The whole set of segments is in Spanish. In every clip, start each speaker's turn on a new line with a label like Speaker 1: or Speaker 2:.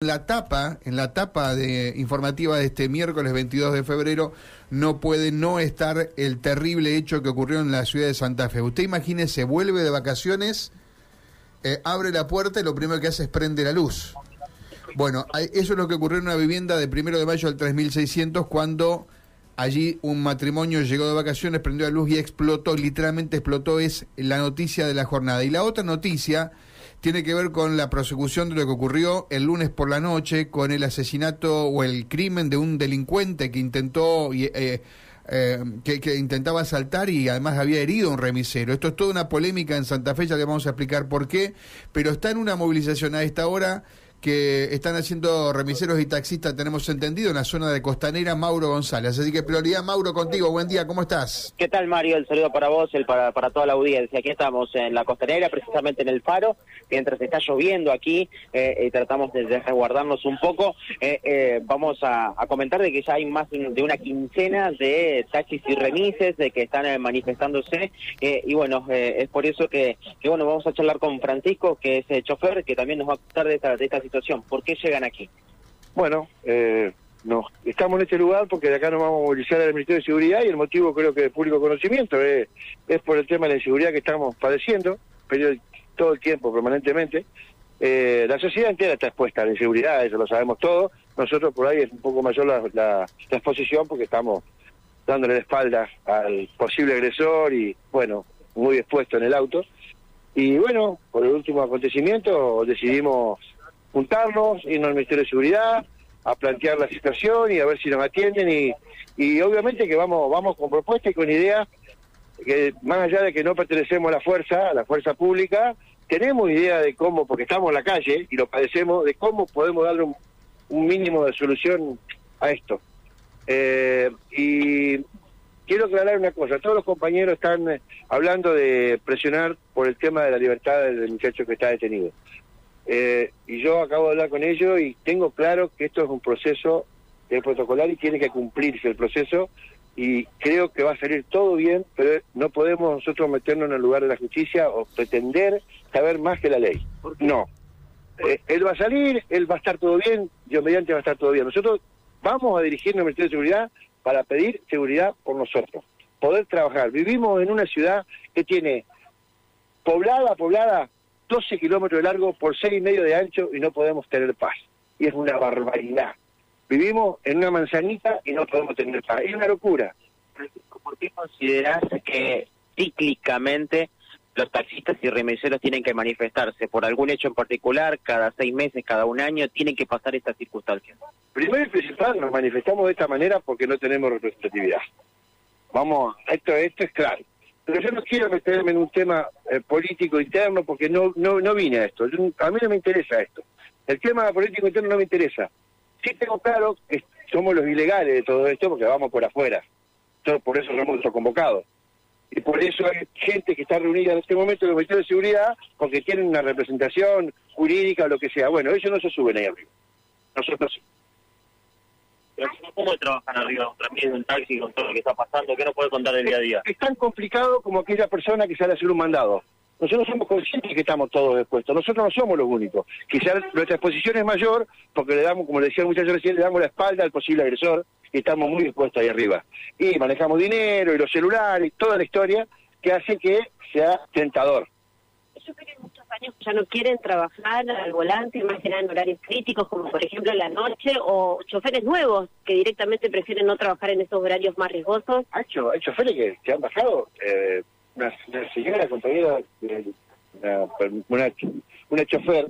Speaker 1: la tapa, en la tapa de informativa de este miércoles 22 de febrero, no puede no estar el terrible hecho que ocurrió en la ciudad de Santa Fe. Usted imagínese, vuelve de vacaciones, eh, abre la puerta y lo primero que hace es prende la luz. Bueno, eso es lo que ocurrió en una vivienda de primero de mayo al 3600 cuando allí un matrimonio llegó de vacaciones, prendió la luz y explotó, literalmente explotó, es la noticia de la jornada. Y la otra noticia tiene que ver con la prosecución de lo que ocurrió el lunes por la noche con el asesinato o el crimen de un delincuente que intentó... Eh, eh, que, intentaba asaltar y además había herido a un remisero. Esto es toda una polémica en Santa Fe, ya le vamos a explicar por qué, pero está en una movilización a esta hora que están haciendo remiseros y taxistas, tenemos entendido, en la zona de Costanera, Mauro González. Así que prioridad, Mauro, contigo. Buen día, ¿cómo estás?
Speaker 2: ¿Qué tal, Mario? El saludo para vos, el para, para toda la audiencia. Aquí estamos en la Costanera, precisamente en el faro, mientras está lloviendo aquí, eh, y tratamos de resguardarnos un poco. Eh, eh, vamos a, comentar de que ya hay más de una quincena de taxis y remises, de que están manifestándose, y bueno, es por eso que, bueno, vamos a charlar con Francisco, que es chofer, que también nos va a contar de esta, de ¿Por qué llegan aquí?
Speaker 3: Bueno, eh, nos, estamos en este lugar porque de acá nos vamos a movilizar al Ministerio de Seguridad y el motivo creo que de público conocimiento es, es por el tema de la inseguridad que estamos padeciendo todo el tiempo, permanentemente. Eh, la sociedad entera está expuesta a la inseguridad, eso lo sabemos todos. Nosotros por ahí es un poco mayor la, la, la exposición porque estamos dándole la espalda al posible agresor y, bueno, muy expuesto en el auto. Y bueno, por el último acontecimiento decidimos juntarnos, irnos al Ministerio de Seguridad, a plantear la situación y a ver si nos atienden y, y obviamente que vamos, vamos con propuestas y con ideas que más allá de que no pertenecemos a la fuerza, a la fuerza pública, tenemos idea de cómo, porque estamos en la calle y lo padecemos, de cómo podemos darle un, mínimo de solución a esto. Eh, y quiero aclarar una cosa, todos los compañeros están eh, hablando de presionar por el tema de la libertad del muchacho que está detenido. Eh, y yo acabo de hablar con ellos y tengo claro que esto es un proceso de protocolar y tiene que cumplirse el proceso y creo que va a salir todo bien, pero no podemos nosotros meternos en el lugar de la justicia o pretender saber más que la ley. No. Eh, él va a salir, él va a estar todo bien, Dios mediante va a estar todo bien. Nosotros vamos a dirigirnos al Ministerio de Seguridad para pedir seguridad por nosotros, poder trabajar. Vivimos en una ciudad que tiene poblada, poblada 12 kilómetros de largo por seis y medio de ancho y no podemos tener paz. Y es una barbaridad. Vivimos en una manzanita y no podemos tener paz. Es una locura.
Speaker 2: ¿Por qué consideras que cíclicamente los taxistas y remiseros tienen que manifestarse por algún hecho en particular, cada seis meses, cada un año, tienen que pasar estas circunstancias?
Speaker 3: Primero y principal, nos manifestamos de esta manera porque no tenemos representatividad. Vamos, esto, esto es claro. Pero yo no quiero meterme en un tema eh, político interno porque no, no, no vine a esto. a mí no me interesa esto. El tema político interno no me interesa. Sí tengo claro que somos los ilegales de todo esto porque vamos por afuera. por eso somos convocados. Y por eso hay gente que está reunida en este momento en los ministerios de seguridad porque tienen una representación jurídica o lo que sea. Bueno, ellos no se suben ahí arriba. Nosotros sí.
Speaker 2: ¿Cómo trabajan arriba también en taxi con todo lo que está pasando? ¿Qué nos puede contar el día a día?
Speaker 3: Es tan complicado como aquella persona que sale a hacer un mandado. Nosotros somos conscientes que estamos todos expuestos. Nosotros no somos los únicos. Quizás nuestra exposición es mayor porque le damos, como le decía el muchacho recién, le damos la espalda al posible agresor y estamos muy expuestos ahí arriba. Y manejamos dinero y los celulares y toda la historia que hace que sea tentador
Speaker 4: ya no quieren trabajar al volante, más que nada en horarios críticos, como por ejemplo la noche, o choferes nuevos que directamente prefieren no trabajar en esos horarios más riesgosos.
Speaker 3: Hay, hay choferes que, han bajado. Eh, una, señora compañera, una, una, chofer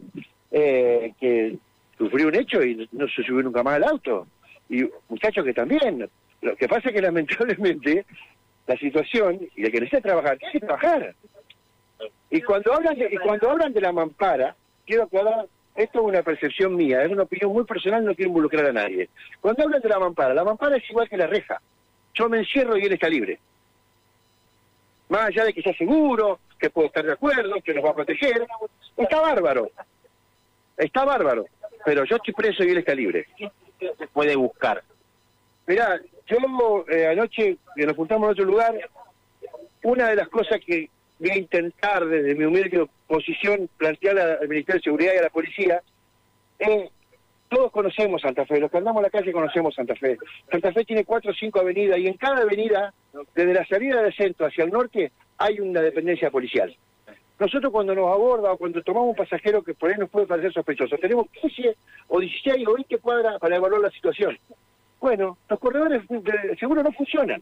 Speaker 3: eh, que sufrió un hecho y no se subió nunca más al auto. Y muchachos que también. Lo que pasa es que lamentablemente la situación y el que necesita trabajar, tiene que trabajar. Y cuando hablan de, y cuando hablan de la mampara, quiero aclarar, esto es una percepción mía, es una opinión muy personal, no quiero involucrar a nadie. Cuando hablan de la mampara, la mampara es igual que la reja. Yo me encierro y él está libre. Más allá de que sea seguro, que puedo estar de acuerdo, que nos va a proteger, está bárbaro. Está bárbaro. Pero yo estoy preso y él está libre.
Speaker 2: ¿Qué se puede buscar?
Speaker 3: Mirá, yo eh, anoche, que nos juntamos en otro lugar, una de las cosas que voy a intentar desde mi humilde posición plantear al Ministerio de Seguridad y a la policía es todos conocemos Santa Fe, los que andamos a la calle conocemos Santa Fe. Santa Fe tiene cuatro o cinco avenidas y en cada avenida, desde la salida del centro hacia el norte, hay una dependencia policial. Nosotros cuando nos aborda o cuando tomamos un pasajero que por ahí nos puede parecer sospechoso, tenemos 15 o 16 o 20 cuadras para evaluar la situación. Bueno, los corredores de seguro no funcionan.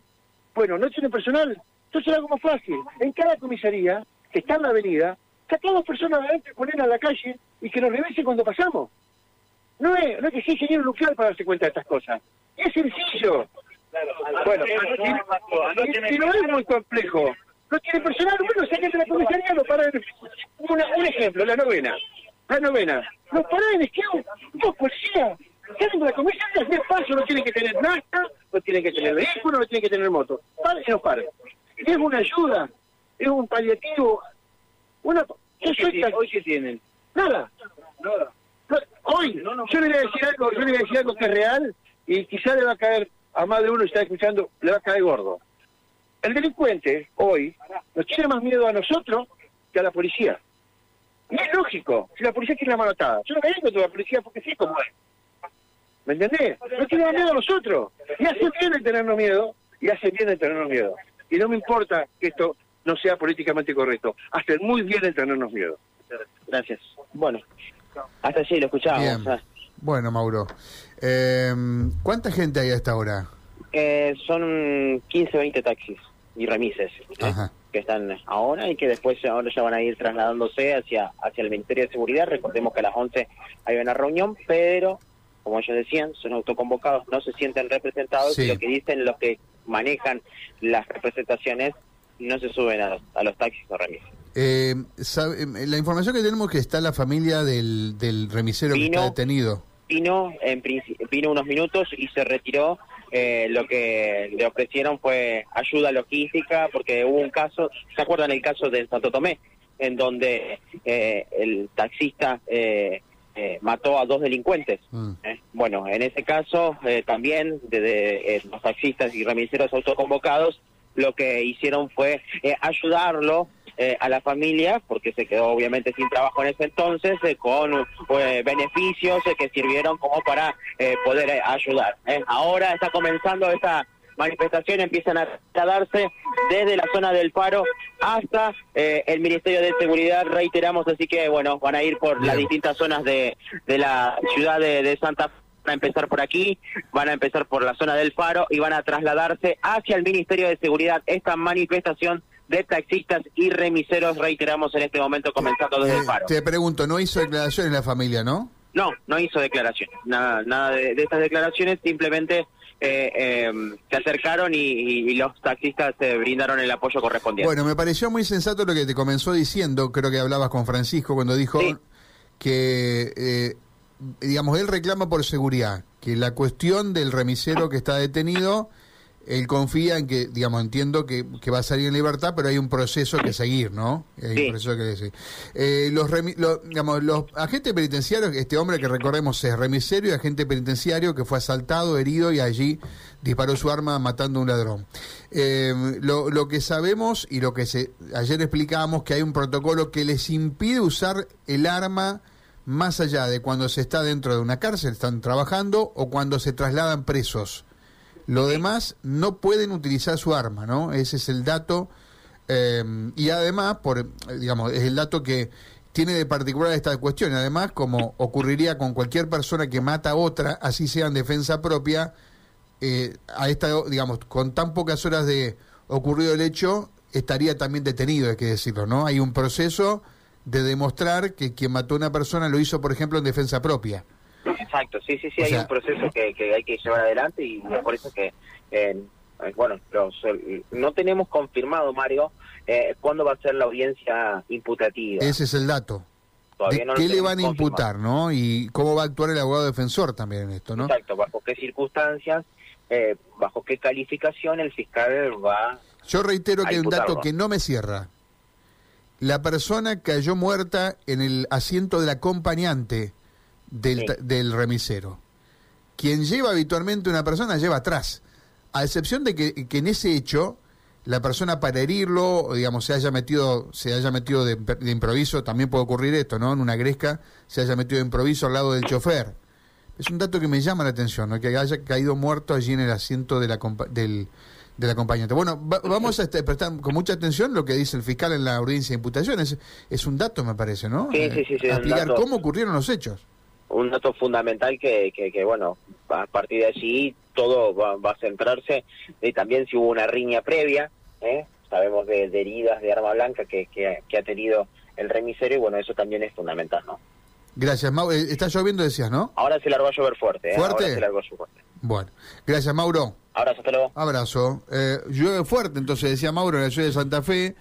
Speaker 3: Bueno, no tienen personal. Entonces es algo más fácil. En cada comisaría, que está en la avenida, sacar dos personas y poner a la calle y que nos revisen cuando pasamos. No es, no es que sea ingeniero nuclear para darse cuenta de estas cosas. Es sencillo. Bueno, si, no es muy complejo, no tiene personal, bueno, saquen de la comisaría, lo paran. un ejemplo, la novena. La novena. Los paran en esquema, dos policías. Salen de la comisaría, es paso, no tienen que tener nasta, no tienen que tener vehículo, no tienen que tener moto. Paren y no Es una ayuda, es un paliativo. Una,
Speaker 2: ¿Hoy qué tienen?
Speaker 3: Nada. Nada. Hoy, yo le voy a decir algo, yo le voy a decir algo que es real y quizá le va a caer a más de uno que está escuchando, le va a caer gordo. El delincuente hoy nos tiene más miedo a nosotros que a la policía. Y es lógico, si la policía tiene la mano atada. Yo no me digo la policía porque sí como es. ¿Me entendés? No tiene más miedo a nosotros. Y hace bien el tenernos miedo, y hace bien el tenernos miedo. Y no me importa que esto no sea políticamente correcto. Hace muy bien el tenernos miedo.
Speaker 2: Gracias. Bueno, hasta allí lo escuchábamos. Ah.
Speaker 1: Bueno, Mauro. Eh, ¿Cuánta gente hay a esta hora?
Speaker 2: Eh, son 15 o 20 taxis y remises ¿eh? que están ahora y que después ahora ya van a ir trasladándose hacia, hacia el Ministerio de Seguridad. Recordemos que a las 11 hay una reunión, pero como ellos decían, son autoconvocados, no se sienten representados y lo que dicen los que manejan las representaciones no se suben a los, a los taxis o remises.
Speaker 1: Eh, eh, la información que tenemos es que está la familia del, del remisero que está detenido.
Speaker 2: Vino, en vino unos minutos y se retiró. Eh, lo que le ofrecieron fue ayuda logística porque hubo un caso, ¿se acuerdan el caso de Santo Tomé? En donde eh, el taxista eh, mató a dos delincuentes. Mm. Bueno, en ese caso también desde los taxistas y remiseros autoconvocados lo que hicieron fue ayudarlo eh, a la familia, porque se quedó obviamente sin trabajo en ese entonces, eh, con eh, beneficios que sirvieron como para poder ayudar. Ahora está comenzando esta manifestación, empiezan a darse desde la zona del paro hasta el Ministerio de Seguridad, reiteramos, así que bueno, van a ir por las distintas zonas de, de la ciudad de, de Santa Fe van a empezar por aquí, van a empezar por la zona del Faro y van a trasladarse hacia el Ministerio de Seguridad. Esta manifestación de taxistas y remiseros, reiteramos en este momento, comenzando desde el eh, paro.
Speaker 1: Te pregunto, ¿no hizo declaraciones la familia, no?
Speaker 2: No, no hizo declaraciones. Nada, nada de, estas declaraciones, simplemente eh, eh, se acercaron y, los taxistas se brindaron el apoyo correspondiente.
Speaker 1: Bueno, me pareció muy sensato lo que te comenzó diciendo, creo que hablabas con Francisco cuando dijo que, digamos, él reclama por seguridad, que la cuestión del remisero que está detenido él confía en que, digamos, entiendo que, va a salir en libertad, pero hay un proceso que seguir, ¿no? Hay un proceso que seguir. Eh, los, digamos, los agentes penitenciarios, este hombre que recordemos es remiserio y agente penitenciario que fue asaltado, herido y allí disparó su arma matando a un ladrón. Eh, lo, lo, que sabemos y lo que se, ayer explicábamos que hay un protocolo que les impide usar el arma más allá de cuando se está dentro de una cárcel, están trabajando, o cuando se trasladan presos. Lo demás no pueden utilizar su arma, ¿no? Ese es el dato. Eh, y además, por, digamos, es el dato que tiene de particular esta cuestión. Además, como ocurriría con cualquier persona que mata a otra, así sea en defensa propia, eh, a esta, digamos, con tan pocas horas de ocurrido el hecho, estaría también detenido, hay que decirlo, ¿no? Hay un proceso de demostrar que quien mató a una persona lo hizo, por ejemplo, en defensa propia.
Speaker 2: Exacto, sí, sí, sí, hay un proceso que, hay que llevar adelante y es por eso que, eh, bueno, no tenemos confirmado, Mario, eh, cuándo va a ser la audiencia imputativa.
Speaker 1: Ese es el dato. Todavía ¿Qué le van a imputar, no? Y cómo va a actuar el abogado defensor también en esto, ¿no?
Speaker 2: Exacto, bajo qué circunstancias, eh, bajo qué calificación el fiscal va.
Speaker 1: Yo reitero que hay un dato que no me cierra. La persona cayó muerta en el asiento del acompañante del, remisero. Quien lleva habitualmente una persona lleva atrás, a excepción de que, en ese hecho la persona para herirlo, digamos, se haya metido, se haya metido de, improviso, también puede ocurrir esto, ¿no? En una gresca se haya metido de improviso al lado del chofer. Es un dato que me llama la atención, ¿no? que haya caído muerto allí en el asiento de la del, del acompañante. Bueno, vamos a este, prestar con mucha atención lo que dice el fiscal en la audiencia de imputación. Es, un dato, me parece, ¿no?
Speaker 2: Sí, sí, sí. sí
Speaker 1: explicar cómo ocurrieron los hechos.
Speaker 2: Un dato fundamental que, que, bueno, a partir de allí todo va, a centrarse. Y también si hubo una riña previa, ¿eh? sabemos de, heridas de arma blanca que, que, ha tenido el remisero y bueno, eso también es fundamental, ¿no?
Speaker 1: Gracias, Mauro. Eh, está lloviendo, decías, ¿no?
Speaker 2: Ahora se largó a llover fuerte. ¿eh?
Speaker 1: ¿Fuerte?
Speaker 2: Ahora se largó a llover fuerte.
Speaker 1: Bueno, gracias, Mauro.
Speaker 2: Abrazo, hasta luego.
Speaker 1: Abrazo. Eh, llueve fuerte, entonces decía Mauro, en la ciudad de Santa Fe.